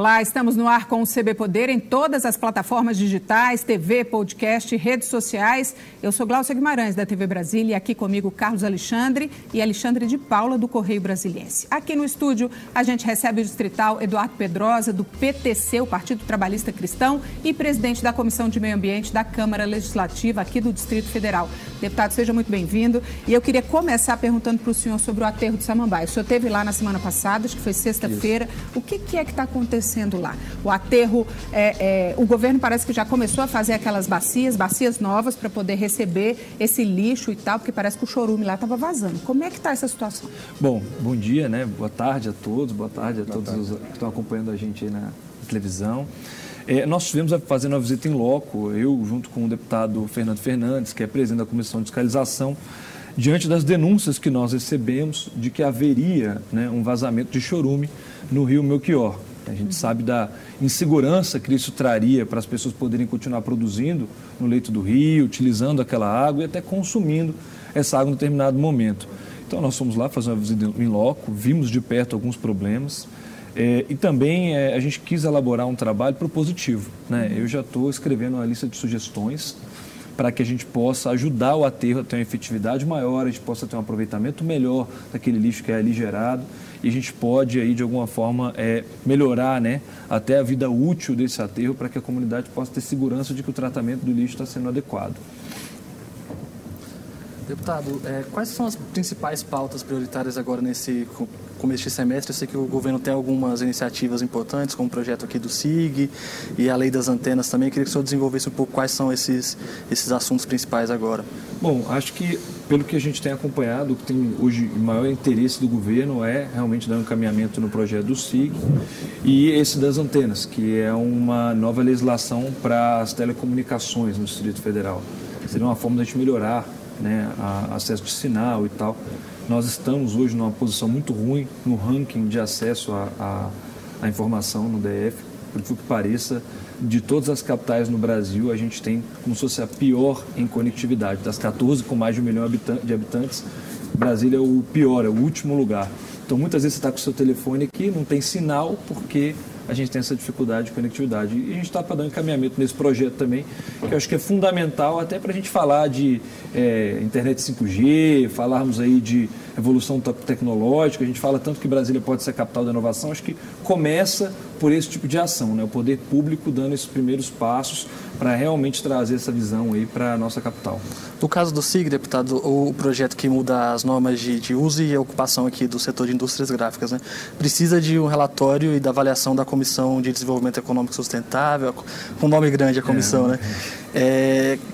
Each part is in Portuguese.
Olá, estamos no ar com o CB Poder em todas as plataformas digitais, TV, podcast, redes sociais. Eu sou Glaucia Guimarães, da TV Brasília, e aqui comigo Carlos Alexandre e Alexandre de Paula, do Correio Brasiliense. Aqui no estúdio, a gente recebe o distrital Eduardo Pedrosa, do PTC, o Partido Trabalhista Cristão, e presidente da Comissão de Meio Ambiente da Câmara Legislativa aqui do Distrito Federal. Deputado, seja muito bem-vindo. E eu queria começar perguntando para o senhor sobre o aterro de Samambaia. O senhor esteve lá na semana passada, acho que foi sexta-feira. O que, que é que está acontecendo? Acontecendo lá? O aterro, é, é, o governo parece que já começou a fazer aquelas bacias, bacias novas para poder receber esse lixo e tal, porque parece que o chorume lá estava vazando. Como é que está essa situação? Bom, bom dia, né? Boa tarde a todos, boa tarde a boa todos tarde. Os, que estão acompanhando a gente aí na televisão. É, nós estivemos fazendo uma visita em loco, eu junto com o deputado Fernando Fernandes, que é presidente da Comissão de Fiscalização, diante das denúncias que nós recebemos de que haveria né, um vazamento de chorume no rio Melchior. A gente sabe da insegurança que isso traria para as pessoas poderem continuar produzindo no leito do rio, utilizando aquela água e até consumindo essa água em determinado momento. Então, nós fomos lá fazer uma visita em loco, vimos de perto alguns problemas é, e também é, a gente quis elaborar um trabalho propositivo. Né? Eu já estou escrevendo uma lista de sugestões para que a gente possa ajudar o aterro a ter uma efetividade maior, a gente possa ter um aproveitamento melhor daquele lixo que é ali gerado e a gente pode aí de alguma forma é, melhorar né, até a vida útil desse aterro para que a comunidade possa ter segurança de que o tratamento do lixo está sendo adequado. Deputado, é, quais são as principais pautas prioritárias agora nesse começo de semestre? Eu sei que o governo tem algumas iniciativas importantes, como o projeto aqui do SIG e a lei das antenas também. Eu queria que o senhor desenvolvesse um pouco quais são esses, esses assuntos principais agora. Bom, acho que pelo que a gente tem acompanhado, o que tem hoje o maior interesse do governo é realmente dar um encaminhamento no projeto do SIG e esse das antenas, que é uma nova legislação para as telecomunicações no Distrito Federal. Seria uma forma de a gente melhorar né, acesso de sinal e tal. Nós estamos hoje numa posição muito ruim no ranking de acesso à informação no DF, por que pareça, de todas as capitais no Brasil, a gente tem como se fosse a pior em conectividade. Das 14 com mais de um milhão de habitantes, Brasília é o pior, é o último lugar. Então, muitas vezes você está com o seu telefone aqui, não tem sinal, porque a gente tem essa dificuldade de conectividade. E a gente está um encaminhamento nesse projeto também, que eu acho que é fundamental até para a gente falar de é, internet 5G, falarmos aí de evolução tecnológica. A gente fala tanto que Brasília pode ser a capital da inovação, acho que começa por esse tipo de ação, né? o poder público dando esses primeiros passos para realmente trazer essa visão aí para a nossa capital. No caso do SIG, deputado, o projeto que muda as normas de, de uso e ocupação aqui do setor de indústrias gráficas, né? precisa de um relatório e da avaliação da Comissão de Desenvolvimento Econômico Sustentável, com nome grande a comissão, é, né? É,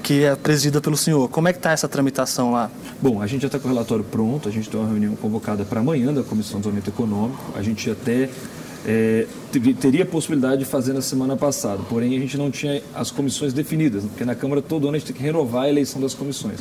que é presidida pelo senhor. Como é que está essa tramitação lá? Bom, a gente já está com o relatório pronto, a gente tem uma reunião convocada para amanhã da Comissão de Desenvolvimento Econômico, a gente até é, teria a possibilidade de fazer na semana passada, porém a gente não tinha as comissões definidas, porque na Câmara todo ano a gente tem que renovar a eleição das comissões.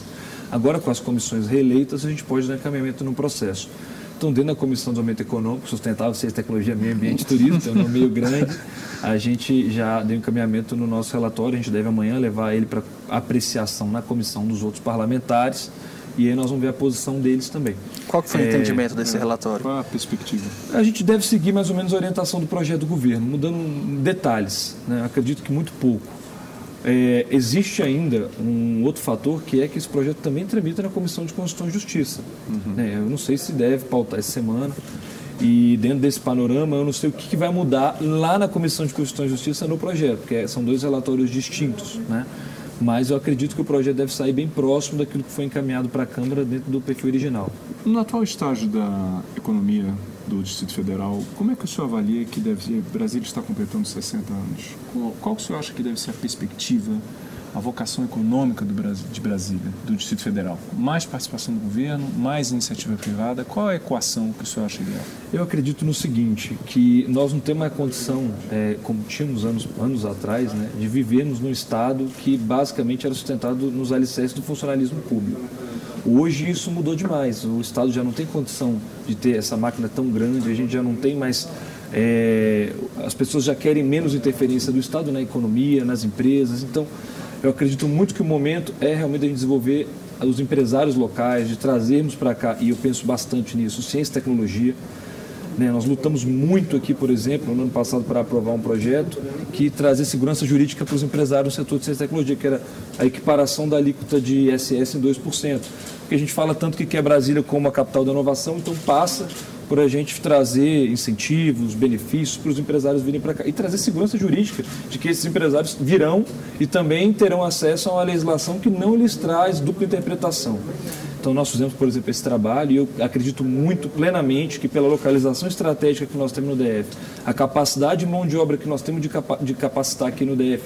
Agora, com as comissões reeleitas, a gente pode dar encaminhamento no processo. Então, dentro da Comissão de Desenvolvimento Econômico, Sustentável, Ciência, Tecnologia, Meio Ambiente e Turismo, tem um nome meio grande, a gente já deu encaminhamento no nosso relatório, a gente deve amanhã levar ele para apreciação na comissão dos outros parlamentares e aí nós vamos ver a posição deles também. Qual que foi é, o entendimento desse é, relatório? Qual a perspectiva? A gente deve seguir mais ou menos a orientação do projeto do governo, mudando detalhes, né? acredito que muito pouco. É, existe ainda um outro fator que é que esse projeto também tramita na Comissão de Constituição e Justiça. Uhum. Né? Eu não sei se deve pautar essa semana. E dentro desse panorama, eu não sei o que, que vai mudar lá na Comissão de Constituição e Justiça no projeto, porque são dois relatórios distintos. Né? mas eu acredito que o projeto deve sair bem próximo daquilo que foi encaminhado para a Câmara dentro do perfil original. No atual estágio da economia do Distrito Federal, como é que o senhor avalia que deve, Brasília está completando 60 anos? Qual, qual o senhor acha que deve ser a perspectiva a vocação econômica do Brasil, de Brasília, do Distrito Federal? Mais participação do governo, mais iniciativa privada? Qual é a equação que o senhor acha ideal? Eu acredito no seguinte, que nós não temos a condição, é, como tínhamos anos, anos atrás, né, de vivermos num Estado que basicamente era sustentado nos alicerces do funcionalismo público. Hoje isso mudou demais. O Estado já não tem condição de ter essa máquina tão grande, a gente já não tem mais é, as pessoas já querem menos interferência do Estado na economia, nas empresas. Então, eu acredito muito que o momento é realmente a gente desenvolver os empresários locais, de trazermos para cá, e eu penso bastante nisso, ciência e tecnologia. Né? Nós lutamos muito aqui, por exemplo, no ano passado para aprovar um projeto que trazia segurança jurídica para os empresários no setor de ciência e tecnologia, que era a equiparação da alíquota de ISS em 2%. Porque a gente fala tanto que quer Brasília como a capital da inovação, então passa por a gente trazer incentivos, benefícios para os empresários virem para cá e trazer segurança jurídica de que esses empresários virão e também terão acesso a uma legislação que não lhes traz dupla interpretação. Então, nós fizemos, por exemplo, esse trabalho e eu acredito muito plenamente que, pela localização estratégica que nós temos no DF, a capacidade de mão de obra que nós temos de, de capacitar aqui no DF,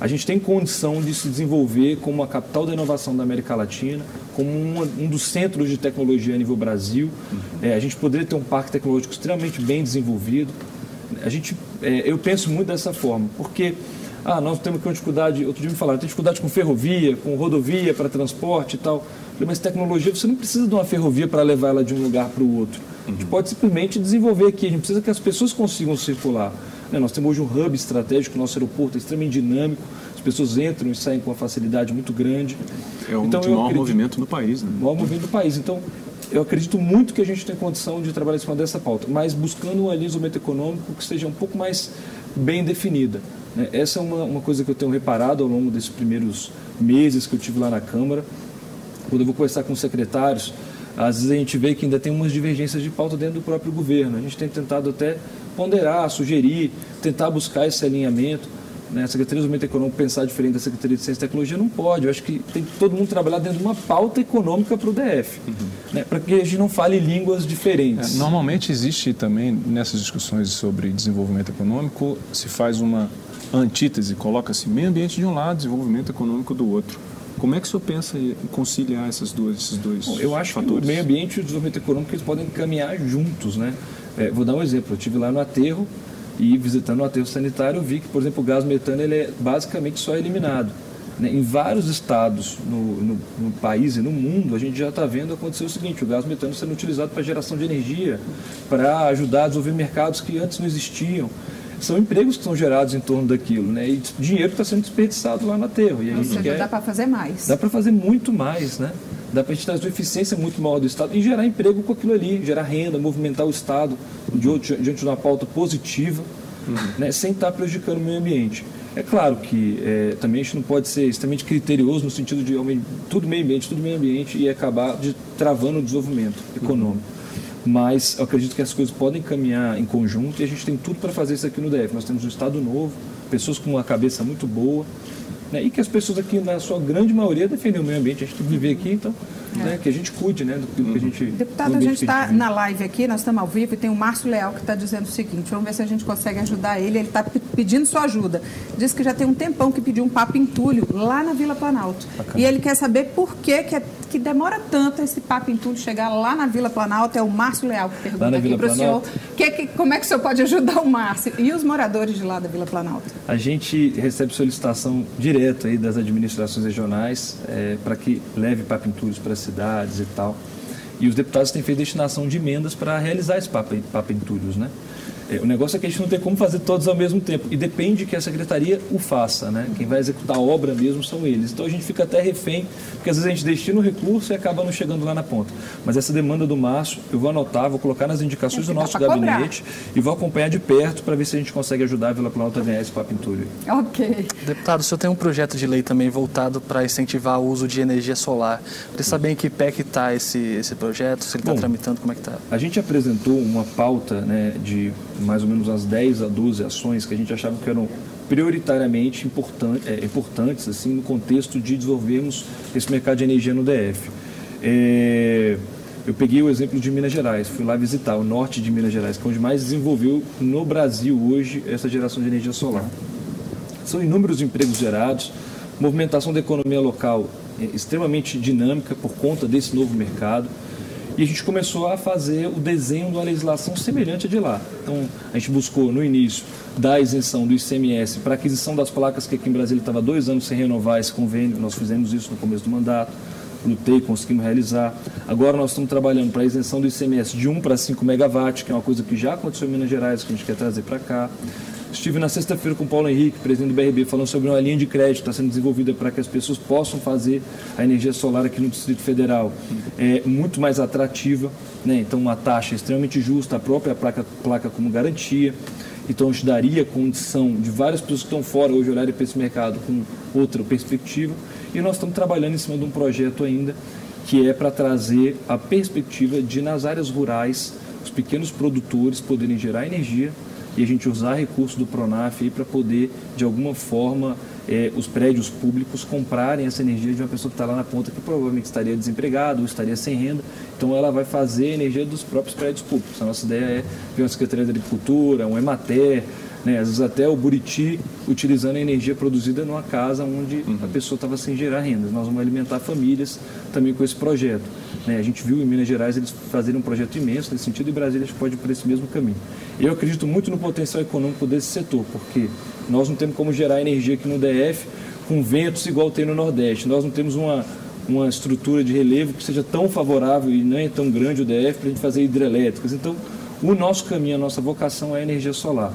a gente tem condição de se desenvolver como a capital da inovação da América Latina, como um, um dos centros de tecnologia a nível Brasil. É, a gente poderia ter um parque tecnológico extremamente bem desenvolvido. A gente, é, eu penso muito dessa forma, porque ah, nós temos uma dificuldade, outro dia me falaram, tem dificuldade com ferrovia, com rodovia para transporte e tal. Mas tecnologia, você não precisa de uma ferrovia para levar ela de um lugar para o outro. A gente pode simplesmente desenvolver aqui, a gente precisa que as pessoas consigam circular. Né? Nós temos hoje um hub estratégico, nosso aeroporto é extremamente dinâmico, as pessoas entram e saem com uma facilidade muito grande. É o então, maior acredito, movimento no país. Né? Maior movimento do país. Então, eu acredito muito que a gente tem condição de trabalhar em cima dessa pauta, mas buscando um alinhamento econômico que seja um pouco mais bem definida. Né? Essa é uma, uma coisa que eu tenho reparado ao longo desses primeiros meses que eu tive lá na Câmara. Quando eu vou conversar com os secretários, às vezes a gente vê que ainda tem umas divergências de pauta dentro do próprio governo. A gente tem tentado até ponderar, sugerir, tentar buscar esse alinhamento. Né? A Secretaria de Desenvolvimento Econômico pensar diferente da Secretaria de Ciência e Tecnologia não pode. Eu acho que tem que todo mundo trabalhar dentro de uma pauta econômica para o DF, uhum. né? para que a gente não fale línguas diferentes. É, normalmente existe também, nessas discussões sobre desenvolvimento econômico, se faz uma antítese, coloca-se meio ambiente de um lado, desenvolvimento econômico do outro. Como é que o senhor pensa em conciliar essas duas, esses dois Bom, Eu acho fatores? que o meio ambiente e o desenvolvimento econômico eles podem caminhar juntos. Né? É, vou dar um exemplo. Eu estive lá no aterro e visitando o aterro sanitário eu vi que, por exemplo, o gás metano ele é basicamente só eliminado. Né? Em vários estados no, no, no, país e no mundo, a gente já está vendo acontecer o seguinte, o gás metano sendo utilizado para geração de energia, para ajudar a desenvolver mercados que antes não existiam são empregos que são gerados em torno daquilo, né? E dinheiro que está sendo desperdiçado lá no aterro. E a Ou seja, quer... dá para fazer mais. Dá para fazer muito mais, né? Dá para a gente trazer uma eficiência muito maior do Estado e gerar emprego com aquilo ali, gerar renda, movimentar o Estado diante de uma pauta positiva, uhum. né? sem estar tá prejudicando o meio ambiente. É claro que é, também a gente não pode ser extremamente criterioso no sentido de tudo meio ambiente, tudo meio ambiente e acabar de, travando o desenvolvimento econômico. Uhum mas eu acredito que as coisas podem caminhar em conjunto e a gente tem tudo para fazer isso aqui no DF. Nós temos um Estado novo, pessoas com uma cabeça muito boa, né? e que as pessoas aqui, na sua grande maioria, defendem o meio ambiente. A gente tem que viver aqui, então é. né, que a gente cuide né, do que a gente. Deputado, a gente está na live aqui, nós estamos ao vivo e tem o Márcio Leal que está dizendo o seguinte: vamos ver se a gente consegue ajudar ele. Ele está pedindo sua ajuda. Diz que já tem um tempão que pediu um papo entulho lá na Vila Planalto. Bacana. E ele quer saber por que, que, é, que demora tanto esse papo entulho chegar lá na Vila Planalto. É o Márcio Leal que pergunta aqui para o senhor. Que, que, como é que o senhor pode ajudar o Márcio e os moradores de lá da Vila Planalto? A gente recebe solicitação direta aí das administrações regionais é, para que leve papo entulhos para cidades e tal. E os deputados têm feito destinação de emendas para realizar esse papo, papo entulhos, né? É, o negócio é que a gente não tem como fazer todos ao mesmo tempo. E depende que a secretaria o faça, né? Quem vai executar a obra mesmo são eles. Então a gente fica até refém, porque às vezes a gente destina o recurso e acaba não chegando lá na ponta. Mas essa demanda do Márcio, eu vou anotar, vou colocar nas indicações do nosso gabinete cobrar. e vou acompanhar de perto para ver se a gente consegue ajudar a Vila Planalto a ganhar esse papo entulho. Ok. Deputado, o senhor tem um projeto de lei também voltado para incentivar o uso de energia solar. Queria saber em que pé que está esse, esse projeto, se ele está tramitando, como é que está? A gente apresentou uma pauta né, de mais ou menos umas 10 a 12 ações que a gente achava que eram prioritariamente importante, é, importantes assim no contexto de desenvolvermos esse mercado de energia no DF. É, eu peguei o exemplo de Minas Gerais, fui lá visitar o norte de Minas Gerais, que é onde mais desenvolveu no Brasil hoje essa geração de energia solar. São inúmeros empregos gerados, movimentação da economia local é, extremamente dinâmica por conta desse novo mercado e a gente começou a fazer o desenho de uma legislação semelhante a de lá. Então, a gente buscou, no início, dar isenção do ICMS para aquisição das placas, que aqui em Brasília estava dois anos sem renovar esse convênio, nós fizemos isso no começo do mandato, lutei, conseguimos realizar. Agora nós estamos trabalhando para a isenção do ICMS de 1 para 5 megawatts, que é uma coisa que já aconteceu em Minas Gerais, que a gente quer trazer para cá. Estive na sexta-feira com o Paulo Henrique, presidente do BRB, falando sobre uma linha de crédito que está sendo desenvolvida para que as pessoas possam fazer a energia solar aqui no Distrito Federal é, muito mais atrativa. Né? Então, uma taxa extremamente justa, a própria placa, placa como garantia. Então, isso daria condição de várias pessoas que estão fora hoje olharem para esse mercado com outra perspectiva. E nós estamos trabalhando em cima de um projeto ainda que é para trazer a perspectiva de, nas áreas rurais, os pequenos produtores poderem gerar energia e a gente usar recursos do Pronaf para poder, de alguma forma, é, os prédios públicos comprarem essa energia de uma pessoa que está lá na ponta que provavelmente estaria desempregado ou estaria sem renda. Então ela vai fazer energia dos próprios prédios públicos. A nossa ideia é ver uma Secretaria da Agricultura, um Emater, né, às vezes até o Buriti utilizando a energia produzida numa casa onde uhum. a pessoa estava sem gerar renda. Nós vamos alimentar famílias também com esse projeto. Né? A gente viu em Minas Gerais eles fazerem um projeto imenso nesse sentido e Brasília pode ir por esse mesmo caminho. Eu acredito muito no potencial econômico desse setor, porque nós não temos como gerar energia aqui no DF com ventos igual tem no Nordeste. Nós não temos uma, uma estrutura de relevo que seja tão favorável e não é tão grande o DF para a gente fazer hidrelétricas. Então, o nosso caminho, a nossa vocação é a energia solar.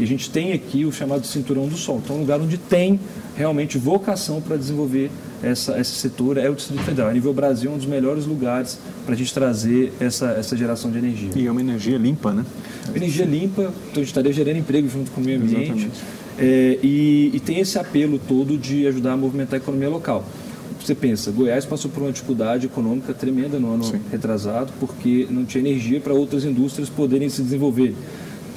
E a gente tem aqui o chamado Cinturão do Sol. Então, é um lugar onde tem realmente vocação para desenvolver essa, esse setor é o Distrito Federal. A nível Brasil, é um dos melhores lugares para a gente trazer essa, essa geração de energia. E é uma energia limpa, né? Energia limpa, então a gente estaria gerando emprego junto com o meio ambiente. É, e, e, tem esse apelo todo de ajudar a movimentar a economia local. Você pensa, Goiás passou por uma dificuldade econômica tremenda no ano Sim. retrasado, porque não tinha energia para outras indústrias poderem se desenvolver.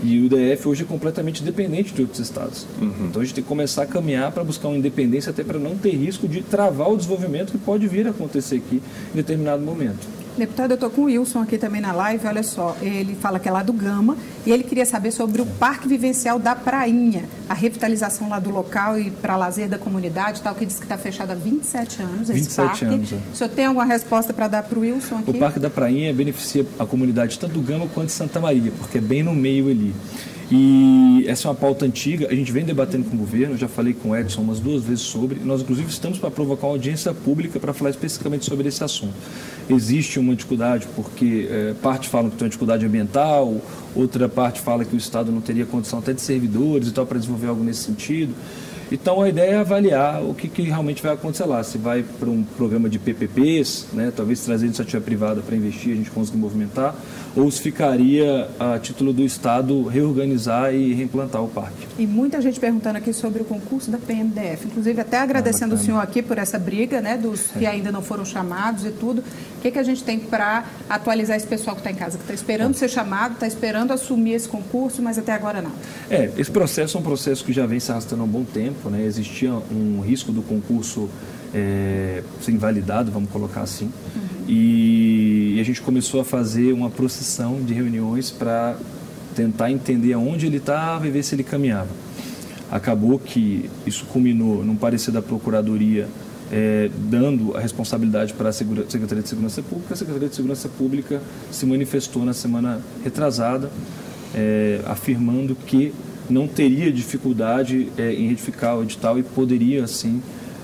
E o DF hoje é completamente dependente de outros estados. Uhum. Então a gente tem que começar a caminhar para buscar uma independência, até para não ter risco de travar o desenvolvimento que pode vir a acontecer aqui em determinado momento. Deputado, eu estou com o Wilson aqui também na live. Olha só, ele fala que é lá do Gama e ele queria saber sobre o Parque Vivencial da Prainha, a revitalização lá do local e para lazer da comunidade, tal, que diz que está fechado há 27 anos 27 esse parque. Anos, é. O senhor tem alguma resposta para dar para o Wilson aqui? O Parque da Prainha beneficia a comunidade tanto do Gama quanto de Santa Maria, porque é bem no meio ali. E essa é uma pauta antiga, a gente vem debatendo com o governo, já falei com o Edson umas duas vezes sobre, nós inclusive estamos para provocar uma audiência pública para falar especificamente sobre esse assunto. Existe uma dificuldade porque é, parte falam que tem uma dificuldade ambiental, outra parte fala que o Estado não teria condição até de servidores e tal para desenvolver algo nesse sentido. Então a ideia é avaliar o que, que realmente vai acontecer lá. Se vai para um programa de PPPs, né, talvez trazer iniciativa privada para investir, a gente conseguir movimentar, ou se ficaria a título do Estado reorganizar e reimplantar o parque. E muita gente perguntando aqui sobre o concurso da PMDF, inclusive até agradecendo ah, o senhor aqui por essa briga, né, dos que ainda não foram chamados e tudo. O que, que a gente tem para atualizar esse pessoal que está em casa, que está esperando ser chamado, está esperando assumir esse concurso, mas até agora não? É, esse processo é um processo que já vem se arrastando há um bom tempo, né? Existia um risco do concurso é, ser invalidado, vamos colocar assim. Uhum. E, e, a gente começou a fazer uma procissão de reuniões para tentar entender aonde ele estava e ver se ele caminhava. Acabou que isso culminou num parecer da Procuradoria é, dando a responsabilidade para a Secretaria de Segurança Pública. A Secretaria de Segurança Pública se manifestou na semana retrasada, é, afirmando que não teria dificuldade é, em retificar o edital e poderia, assim,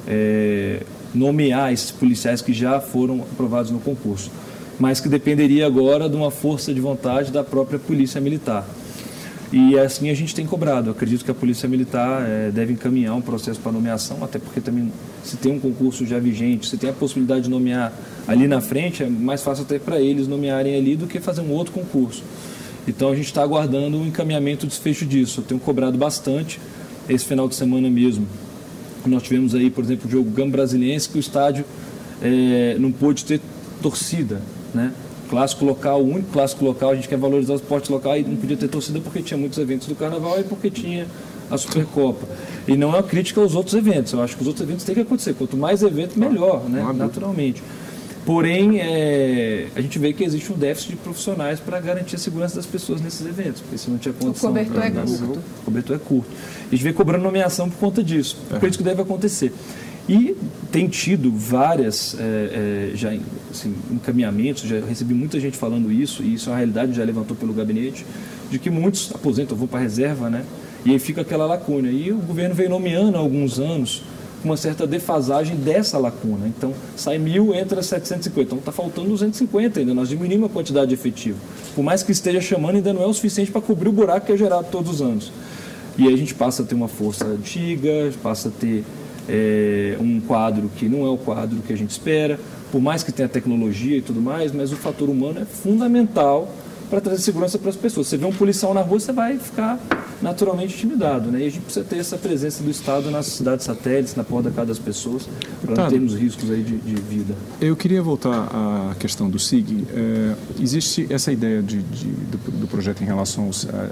é, nomear esses policiais que já foram aprovados no concurso, mas que dependeria agora de uma força de vontade da própria Polícia Militar. E assim a gente tem cobrado. Eu acredito que a Polícia Militar é, deve encaminhar um processo para nomeação, até porque também se tem um concurso já vigente, se tem a possibilidade de nomear ali na frente, é mais fácil até para eles nomearem ali do que fazer um outro concurso. Então a gente está aguardando o um encaminhamento, o desfecho disso. Eu tenho cobrado bastante esse final de semana mesmo. Nós tivemos aí, por exemplo, o jogo Gama Brasiliense, que o estádio é, não pôde ter torcida, né? Clássico local, o único clássico local, a gente quer valorizar o esporte local e não podia ter torcida porque tinha muitos eventos do carnaval e porque tinha a Supercopa. E não é uma crítica aos outros eventos, eu acho que os outros eventos têm que acontecer. Quanto mais evento, melhor, né? Naturalmente. Porém, é, a gente vê que existe um déficit de profissionais para garantir a segurança das pessoas nesses eventos, porque se não tinha condição... O cobertor é curto. O cobertor é curto. A gente vê cobrando nomeação por conta disso, é. por isso que deve acontecer. E tem tido várias é, é, já assim, encaminhamentos, já recebi muita gente falando isso, e isso é uma realidade, já levantou pelo gabinete, de que muitos aposentam, vão para a reserva, né? E aí fica aquela lacuna. E o governo vem nomeando há alguns anos uma certa defasagem dessa lacuna. Então, sai mil, entra 750. Então, está faltando 250 ainda. Nós diminuímos a quantidade efetiva. Por mais que esteja chamando, ainda não é o suficiente para cobrir o buraco que é gerado todos os anos. E aí a gente passa a ter uma força antiga, passa a ter é, um quadro que não é o quadro que a gente espera, por mais que tenha tecnologia e tudo mais, mas o fator humano é fundamental para trazer segurança para as pessoas. Você vê um policial na rua, você vai ficar naturalmente intimidado. Né? E a gente precisa ter essa presença do Estado nas cidades satélites, na porta da casa das pessoas, para não termos riscos aí de, de, vida. Eu queria voltar à questão do SIG. É, existe essa ideia de, de do, do, projeto em relação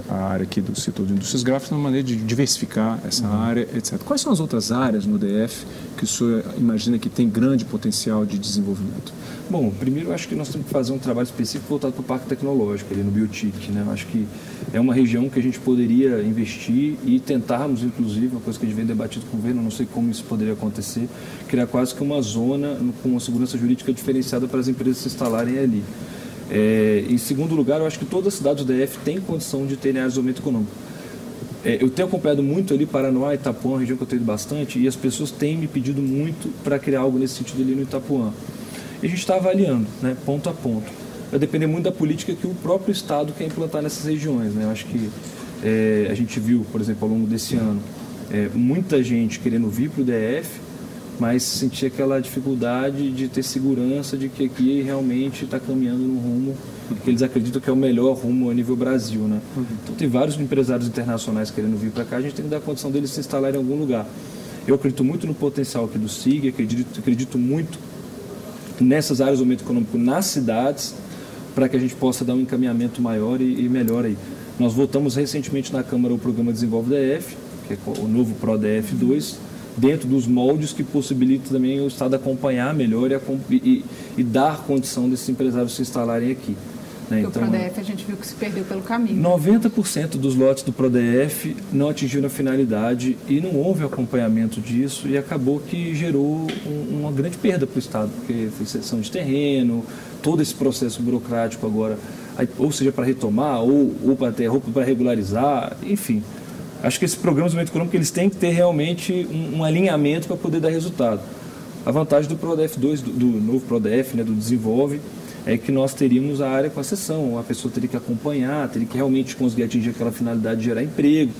à área aqui do setor de indústrias gráficas, uma maneira de diversificar essa uhum. área, etc. Quais são as outras áreas no DF que o senhor imagina que tem grande potencial de desenvolvimento? Bom, primeiro eu acho que nós temos que fazer um trabalho específico voltado para o Parque Tecnológico, ali no Biotic. Né? Eu acho que é uma região que a gente poderia investir e tentarmos, inclusive, uma coisa que a gente vem debatido com o governo, não sei como isso poderia acontecer, criar quase que uma zona com uma segurança jurídica diferenciada para as empresas se instalarem ali. É, em segundo lugar, eu acho que toda a cidade do DF tem condição de ter desenvolvimento econômico. É, eu tenho acompanhado muito ali Paranoá, Itapuã, região que eu tenho ido bastante, e as pessoas têm me pedido muito para criar algo nesse sentido ali no Itapuã. E a gente está avaliando, né, ponto a ponto. Vai depender muito da política que o próprio Estado quer implantar nessas regiões. Né? Eu acho que é, a gente viu, por exemplo, ao longo desse ano, é, muita gente querendo vir para o DF, mas sentia aquela dificuldade de ter segurança de que aqui realmente está caminhando no rumo que eles acreditam que é o melhor rumo a nível Brasil. Né? Então tem vários empresários internacionais querendo vir para cá, a gente tem que dar condição deles se instalarem em algum lugar. Eu acredito muito no potencial aqui do SIG, acredito, acredito muito nessas áreas do momento econômico nas cidades, para que a gente possa dar um encaminhamento maior e, e melhor aí. Nós votamos recentemente na Câmara o programa Desenvolve DF, que é o novo PRODF 2, dentro dos moldes que possibilitam também o Estado acompanhar melhor e, e, e dar condição desses empresários se instalarem aqui. Né? Então, o PRODF a gente viu que se perdeu pelo caminho. 90% dos lotes do PRODF não atingiram a finalidade e não houve acompanhamento disso e acabou que gerou um, uma grande perda para o Estado, porque foi cessão de terreno, todo esse processo burocrático agora, ou seja, para retomar, ou, ou para ter roupa para regularizar, enfim. Acho que esses programas de desenvolvimento econômico eles têm que ter realmente um, um alinhamento para poder dar resultado. A vantagem do PRODF 2, do, do novo PRODF, né, do Desenvolve, é que nós teríamos a área com a sessão. A pessoa teria que acompanhar, teria que realmente conseguir atingir aquela finalidade de gerar emprego,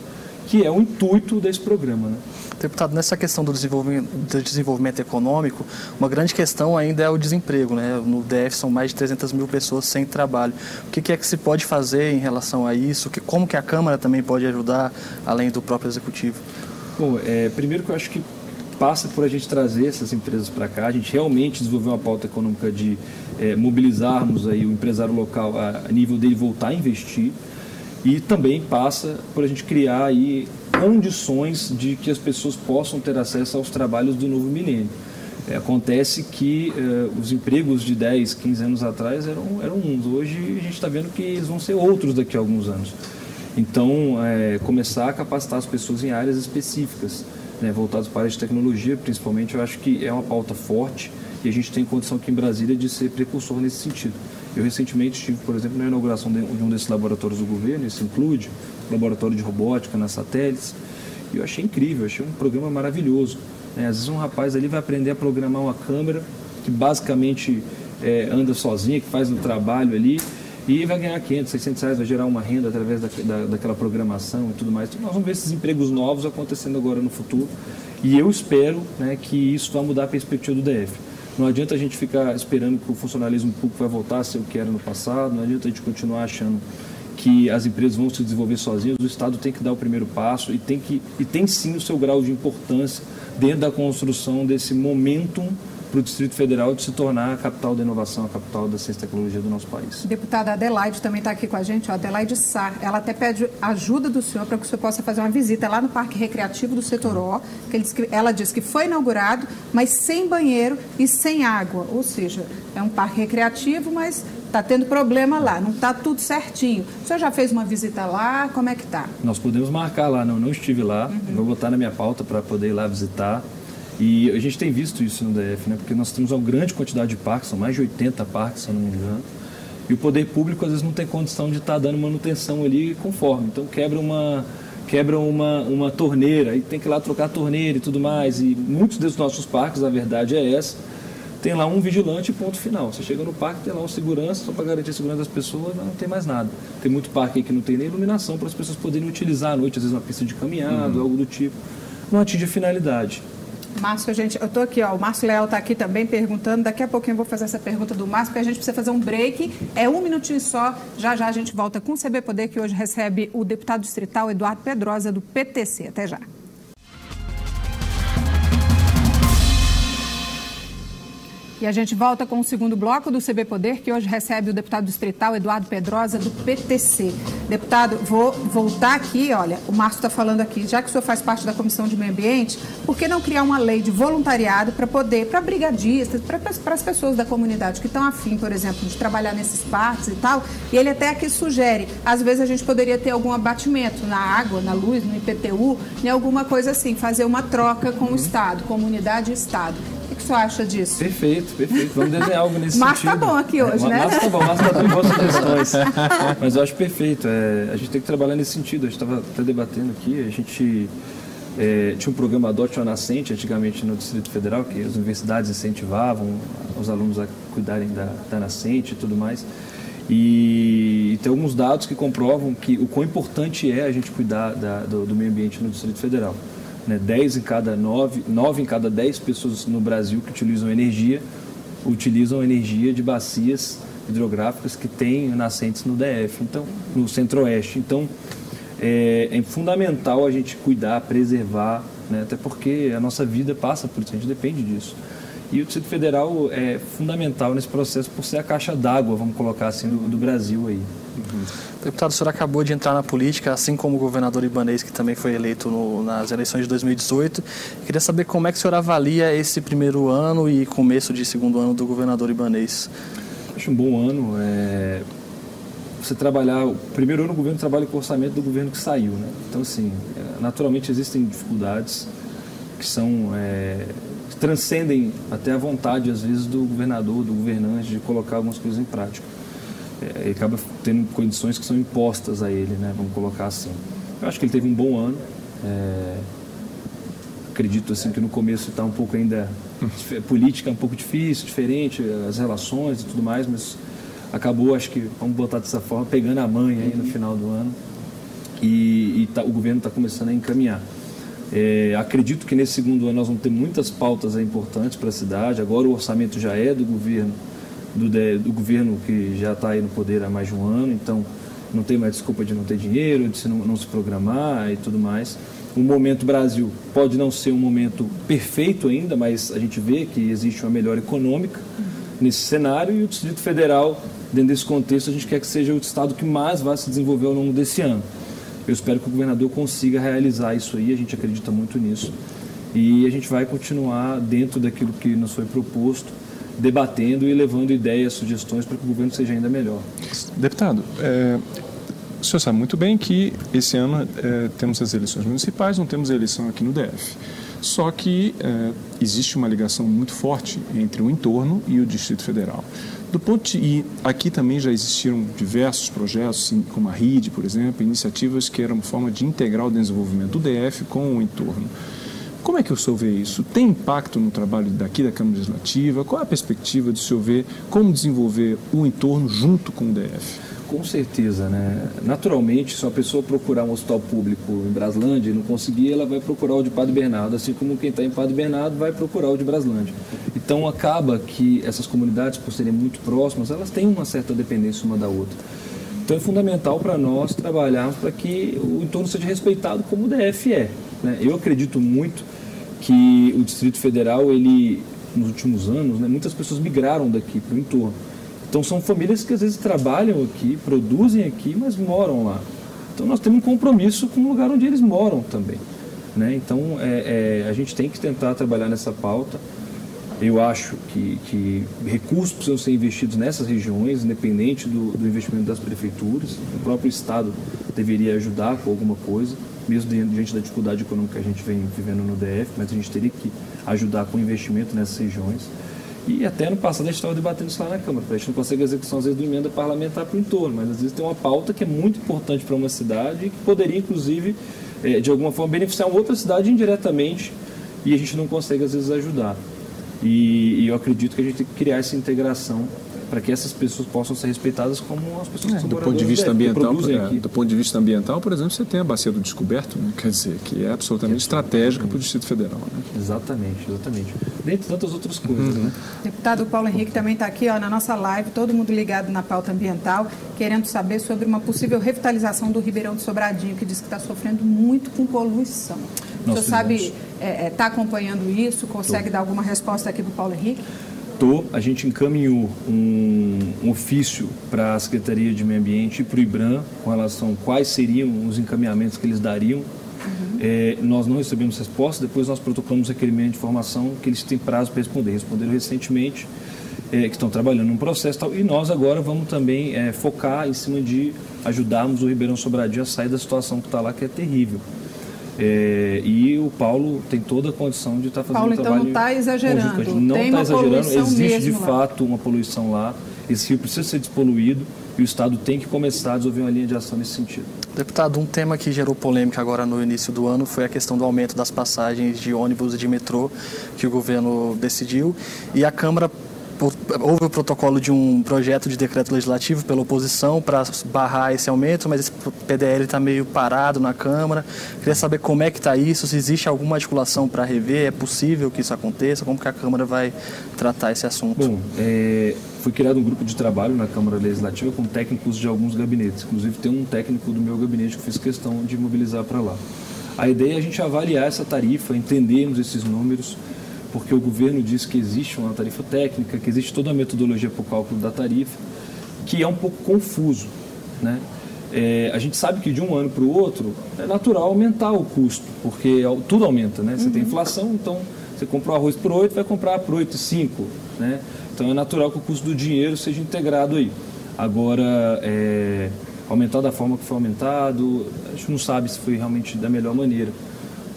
que é o intuito desse programa. Né? Deputado, nessa questão do desenvolvimento, do desenvolvimento econômico, uma grande questão ainda é o desemprego. Né? No DF são mais de 300 mil pessoas sem trabalho. O que é que se pode fazer em relação a isso? Como que a Câmara também pode ajudar, além do próprio Executivo? Bom, é, primeiro que eu acho que passa por a gente trazer essas empresas para cá, a gente realmente desenvolver uma pauta econômica de é, mobilizarmos aí o empresário local a, a, nível dele voltar a investir e também passa por a gente criar aí condições de que as pessoas possam ter acesso aos trabalhos do novo milênio. É, acontece que é, os empregos de 10, 15 anos atrás eram, eram uns, hoje a gente está vendo que eles vão ser outros daqui a alguns anos. Então, é, começar a capacitar as pessoas em áreas específicas né, voltados para a área de tecnologia, principalmente, eu acho que é uma pauta forte e a gente tem condição aqui em Brasília de ser precursor nesse sentido. Eu recentemente estive, por exemplo, na inauguração de um desses laboratórios do governo, isso include laboratório de robótica nas satélites, e eu achei incrível, achei um programa maravilhoso. Né? Às vezes um rapaz ali vai aprender a programar uma câmera que basicamente é, anda sozinha, que faz o trabalho ali, e vai ganhar 500, 600 reais, vai gerar uma renda através da, da, daquela programação e tudo mais. Então, nós vamos ver esses empregos novos acontecendo agora no futuro e eu espero né, que isso vá mudar a perspectiva do DF. Não adianta a gente ficar esperando que o funcionalismo público vai voltar a ser o que era no passado, não adianta a gente continuar achando que as empresas vão se desenvolver sozinhas, o Estado tem que dar o primeiro passo e tem, que, e tem sim o seu grau de importância dentro da construção desse momentum para o Distrito Federal de se tornar a capital da inovação, a capital da ciência e tecnologia do nosso país. Deputada Adelaide também está aqui com a gente, a Adelaide Sá. Ela até pede ajuda do senhor para que o senhor possa fazer uma visita lá no Parque Recreativo do Setoró, que, que ela diz que foi inaugurado, mas sem banheiro e sem água. Ou seja, é um parque recreativo, mas está tendo problema lá, não está tudo certinho. O senhor já fez uma visita lá? Como é que está? Nós podemos marcar lá, não, não estive lá, uhum. vou botar na minha pauta para poder ir lá visitar. E a gente tem visto isso no DF, né? porque nós temos uma grande quantidade de parques, são mais de 80 parques, se eu não me engano. E o poder público às vezes não tem condição de estar tá dando manutenção ali conforme. Então quebra uma, quebra uma, uma torneira e tem que ir lá trocar a torneira e tudo mais. E muitos dos nossos parques, a verdade é essa, tem lá um vigilante ponto final. Você chega no parque, tem lá um segurança, só para garantir a segurança das pessoas, não tem mais nada. Tem muito parque aí que não tem nem iluminação para as pessoas poderem utilizar à noite, às vezes uma pista de caminhada, uhum. algo do tipo. Não atinge a finalidade. Márcio, gente, eu estou aqui, ó, o Márcio Leal está aqui também perguntando. Daqui a pouquinho eu vou fazer essa pergunta do Márcio, porque a gente precisa fazer um break. É um minutinho só. Já já a gente volta com o CB Poder, que hoje recebe o deputado distrital Eduardo Pedrosa, do PTC. Até já. E a gente volta com o segundo bloco do CB Poder, que hoje recebe o deputado distrital Eduardo Pedrosa, do PTC. Deputado, vou voltar aqui, olha, o Márcio está falando aqui, já que o senhor faz parte da Comissão de Meio Ambiente, por que não criar uma lei de voluntariado para poder, para brigadistas, para as pessoas da comunidade que estão afim, por exemplo, de trabalhar nesses parques e tal? E ele até aqui sugere, às vezes a gente poderia ter algum abatimento na água, na luz, no IPTU, em alguma coisa assim, fazer uma troca com o Estado, comunidade e Estado que o senhor acha disso? Perfeito, perfeito. Vamos desenhar algo nesse Márcio sentido. Márcio tá bom aqui hoje, né? Márcio tá bom, Márcio tá com boas sugestões. Mas eu acho perfeito. É, a gente tem que trabalhar nesse sentido. A gente estava até debatendo aqui, a gente... É, tinha um programa Adote uma Nascente, antigamente no Distrito Federal, que as universidades incentivavam os alunos a cuidarem da, da nascente e tudo mais. E, e, tem alguns dados que comprovam que o quão importante é a gente cuidar da, do, do meio ambiente no Distrito Federal né, 10 em cada 9, 9 em cada 10 pessoas no Brasil que utilizam energia, utilizam energia de bacias hidrográficas que têm nascentes no DF, então, no centro-oeste. Então, é, é, fundamental a gente cuidar, preservar, né, até porque a nossa vida passa por isso, a gente depende disso. E o Distrito Federal é fundamental nesse processo por ser a caixa d'água, vamos colocar assim, do, do Brasil aí. Uhum. Deputado, o senhor acabou de entrar na política, assim como o governador Ibanês, que também foi eleito no, nas eleições de 2018. queria saber como é que o senhor avalia esse primeiro ano e começo de segundo ano do governador Ibanês. Acho um bom ano. É... Você trabalhar, o primeiro ano o governo trabalha com o orçamento do governo que saiu, né? Então, assim, é, naturalmente existem dificuldades que são é, transcendem até a vontade, às vezes, do governador, do governante, de colocar algumas coisas em prática é, ele acaba tendo condições que são impostas a ele, né? Vamos colocar assim. Eu acho que ele teve um bom ano. É, acredito assim que no começo está um pouco ainda política é um pouco difícil, diferente as relações e tudo mais, mas acabou, acho que vamos botar dessa forma, pegando a mãe aí no final do ano e, e tá, o governo está começando a encaminhar. É, acredito que nesse segundo ano nós vamos ter muitas pautas importantes para a cidade. Agora o orçamento já é do governo do, do governo que já está aí no poder há mais de um ano, então não tem mais desculpa de não ter dinheiro, de não, não se programar e tudo mais. O momento Brasil pode não ser um momento perfeito ainda, mas a gente vê que existe uma melhora econômica nesse cenário e o Distrito Federal, dentro desse contexto, a gente quer que seja o estado que mais vai se desenvolver ao longo desse ano. Eu espero que o governador consiga realizar isso aí, a gente acredita muito nisso. E a gente vai continuar dentro daquilo que nos foi proposto debatendo e levando ideias, sugestões para que o governo seja ainda melhor. Deputado, é, o senhor sabe muito bem que esse ano é, temos as eleições municipais, não temos eleição aqui no DF. Só que é, existe uma ligação muito forte entre o entorno e o Distrito Federal. Do ponto de, e aqui também já existiram diversos projetos, como a RID, por exemplo, iniciativas que eram uma forma de integrar o desenvolvimento do DF com o entorno. Como é que o senhor vê isso? Tem impacto no trabalho daqui da Câmara Legislativa? Qual é a perspectiva do senhor ver como desenvolver o entorno junto com o DF? Com certeza, né? Naturalmente, se uma pessoa procurar um hospital público em Braslândia e não conseguir, ela vai procurar o de Padre Bernardo, assim como quem está em Padre Bernardo vai procurar o de Braslândia. Então acaba que essas comunidades, por serem muito próximas, elas têm uma certa dependência uma da outra. Então é fundamental para nós trabalharmos para que o entorno seja respeitado como o DF é. Né? Eu acredito muito que o Distrito Federal, ele, nos últimos anos, né, muitas pessoas migraram daqui para o entorno. Então são famílias que às vezes trabalham aqui, produzem aqui, mas moram lá. Então nós temos um compromisso com o lugar onde eles moram também. Né? Então é, é, a gente tem que tentar trabalhar nessa pauta. Eu acho que, que recursos precisam ser investidos nessas regiões, independente do, do investimento das prefeituras. O próprio Estado deveria ajudar com alguma coisa mesmo diante da dificuldade econômica que a gente vem vivendo no DF, mas a gente teria que ajudar com investimento nessas regiões. E até no passado a gente estava debatendo isso lá na Câmara. A gente não consegue a execução, às vezes, do emenda parlamentar para o entorno, mas às vezes tem uma pauta que é muito importante para uma cidade e que poderia, inclusive, é, de alguma forma, beneficiar uma outra cidade indiretamente e a gente não consegue, às vezes, ajudar. E eu acredito que a gente tem que criar essa integração para que essas pessoas possam ser respeitadas como as pessoas é, que são do ponto de vista ambiental é, do ponto de vista ambiental por exemplo você tem a bacia do descoberto né? quer dizer que é absolutamente estratégica para o Distrito Federal né? exatamente exatamente dentre tantas outras coisas uhum. né? deputado Paulo Henrique também está aqui ó, na nossa live todo mundo ligado na pauta ambiental querendo saber sobre uma possível revitalização do Ribeirão de Sobradinho que diz que está sofrendo muito com poluição o senhor sabe está é, é, acompanhando isso consegue Tô. dar alguma resposta aqui para o Paulo Henrique a gente encaminhou um, um ofício para a Secretaria de Meio Ambiente e para o IBRAM com relação a quais seriam os encaminhamentos que eles dariam. Uhum. É, nós não recebemos resposta, depois nós protocolamos requerimento de informação que eles têm prazo para responder. Responderam recentemente, é, que estão trabalhando num processo tal, e nós agora vamos também é, focar em cima de ajudarmos o Ribeirão Sobradinho a sair da situação que está lá, que é terrível. É, e o Paulo tem toda a condição de estar tá fazendo Paulo, um trabalho. Paulo, então não está exagerando. Não está exagerando, existe de lá. fato uma poluição lá. Esse rio precisa ser despoluído e o Estado tem que começar a desenvolver uma linha de ação nesse sentido. Deputado, um tema que gerou polêmica agora no início do ano foi a questão do aumento das passagens de ônibus e de metrô que o governo decidiu. E a Câmara houve o protocolo de um projeto de decreto legislativo pela oposição para barrar esse aumento, mas esse PDL está meio parado na Câmara. Queria saber como é que está isso, se existe alguma articulação para rever, é possível que isso aconteça, como que a Câmara vai tratar esse assunto? Bom, é, foi criado um grupo de trabalho na Câmara Legislativa com técnicos de alguns gabinetes. Inclusive tem um técnico do meu gabinete que fiz questão de mobilizar para lá. A ideia é a gente avaliar essa tarifa, entendermos esses números, porque o governo diz que existe uma tarifa técnica, que existe toda a metodologia para o cálculo da tarifa, que é um pouco confuso. Né? É, a gente sabe que de um ano para o outro é natural aumentar o custo, porque tudo aumenta. Né? Você uhum. tem inflação, então você comprou arroz por 8, vai comprar por 8,5. Né? Então é natural que o custo do dinheiro seja integrado aí. Agora, é, aumentar da forma que foi aumentado, a gente não sabe se foi realmente da melhor maneira.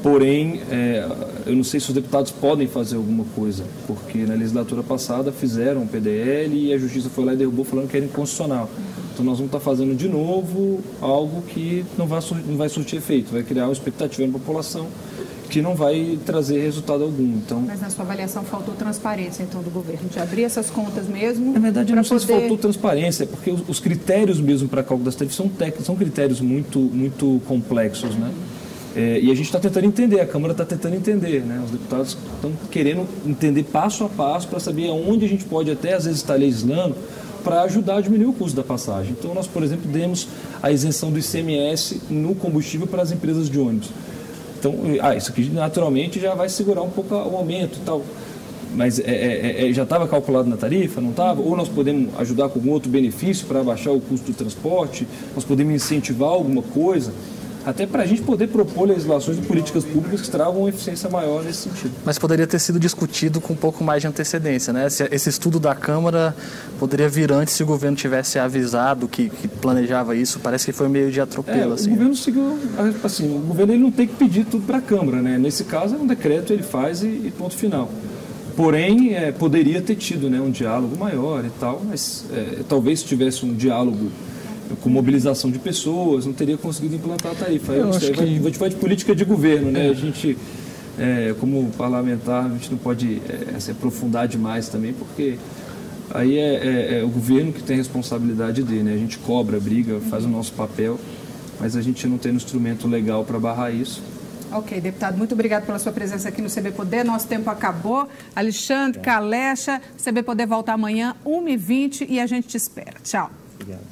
Porém, é, eu não sei se os deputados podem fazer alguma coisa, porque na legislatura passada fizeram um PDL e a justiça foi lá e derrubou falando que era inconstitucional. Então nós vamos estar fazendo de novo algo que não vai, não vai surtir efeito, vai criar uma expectativa na população que não vai trazer resultado algum. Então, Mas na sua avaliação faltou transparência então do governo de abrir essas contas mesmo? Na verdade, eu não sei poder... se faltou transparência, porque os, os critérios mesmo para cálculo das tarifas são técnicos, são critérios muito muito complexos, né? É, e a gente está tentando entender, a Câmara está tentando entender, né? Os deputados estão querendo entender passo a passo para saber onde a gente pode até às vezes estar legislando para ajudar a diminuir o custo da passagem. Então nós, por exemplo, demos a isenção do ICMS no combustível para as empresas de ônibus. Então, ah, isso aqui naturalmente já vai segurar um pouco o aumento e tal. Mas é, é, é, já estava calculado na tarifa, não estava? Ou nós podemos ajudar com outro benefício para baixar o custo do transporte? Nós podemos incentivar alguma coisa? Até para a gente poder propor legislações e políticas públicas que tragam uma eficiência maior nesse sentido. Mas poderia ter sido discutido com um pouco mais de antecedência, né? Esse estudo da Câmara poderia vir antes se o governo tivesse avisado que, que planejava isso. Parece que foi meio de atropelo. É, assim, o governo seguiu, assim, o governo ele não tem que pedir tudo para a Câmara, né? Nesse caso é um decreto, ele faz e, e ponto final. Porém, é, poderia ter tido né, um diálogo maior e tal, mas é, talvez tivesse um diálogo com mobilização de pessoas, não teria conseguido implantar a tarifa. Eu, acho que... vai, vai de política de governo, né? É. A gente, é, como parlamentar, a gente não pode é, se aprofundar demais também, porque aí é, é, é, o governo que tem a responsabilidade dele, né? A gente cobra, briga, faz o nosso papel, mas a gente não tem um instrumento legal para barrar isso. Ok, deputado, muito obrigado pela sua presença aqui no CB Poder. Nosso tempo acabou. Alexandre, Calecha, CB Poder volta amanhã, 1h20 e a gente te espera. Tchau. Obrigado.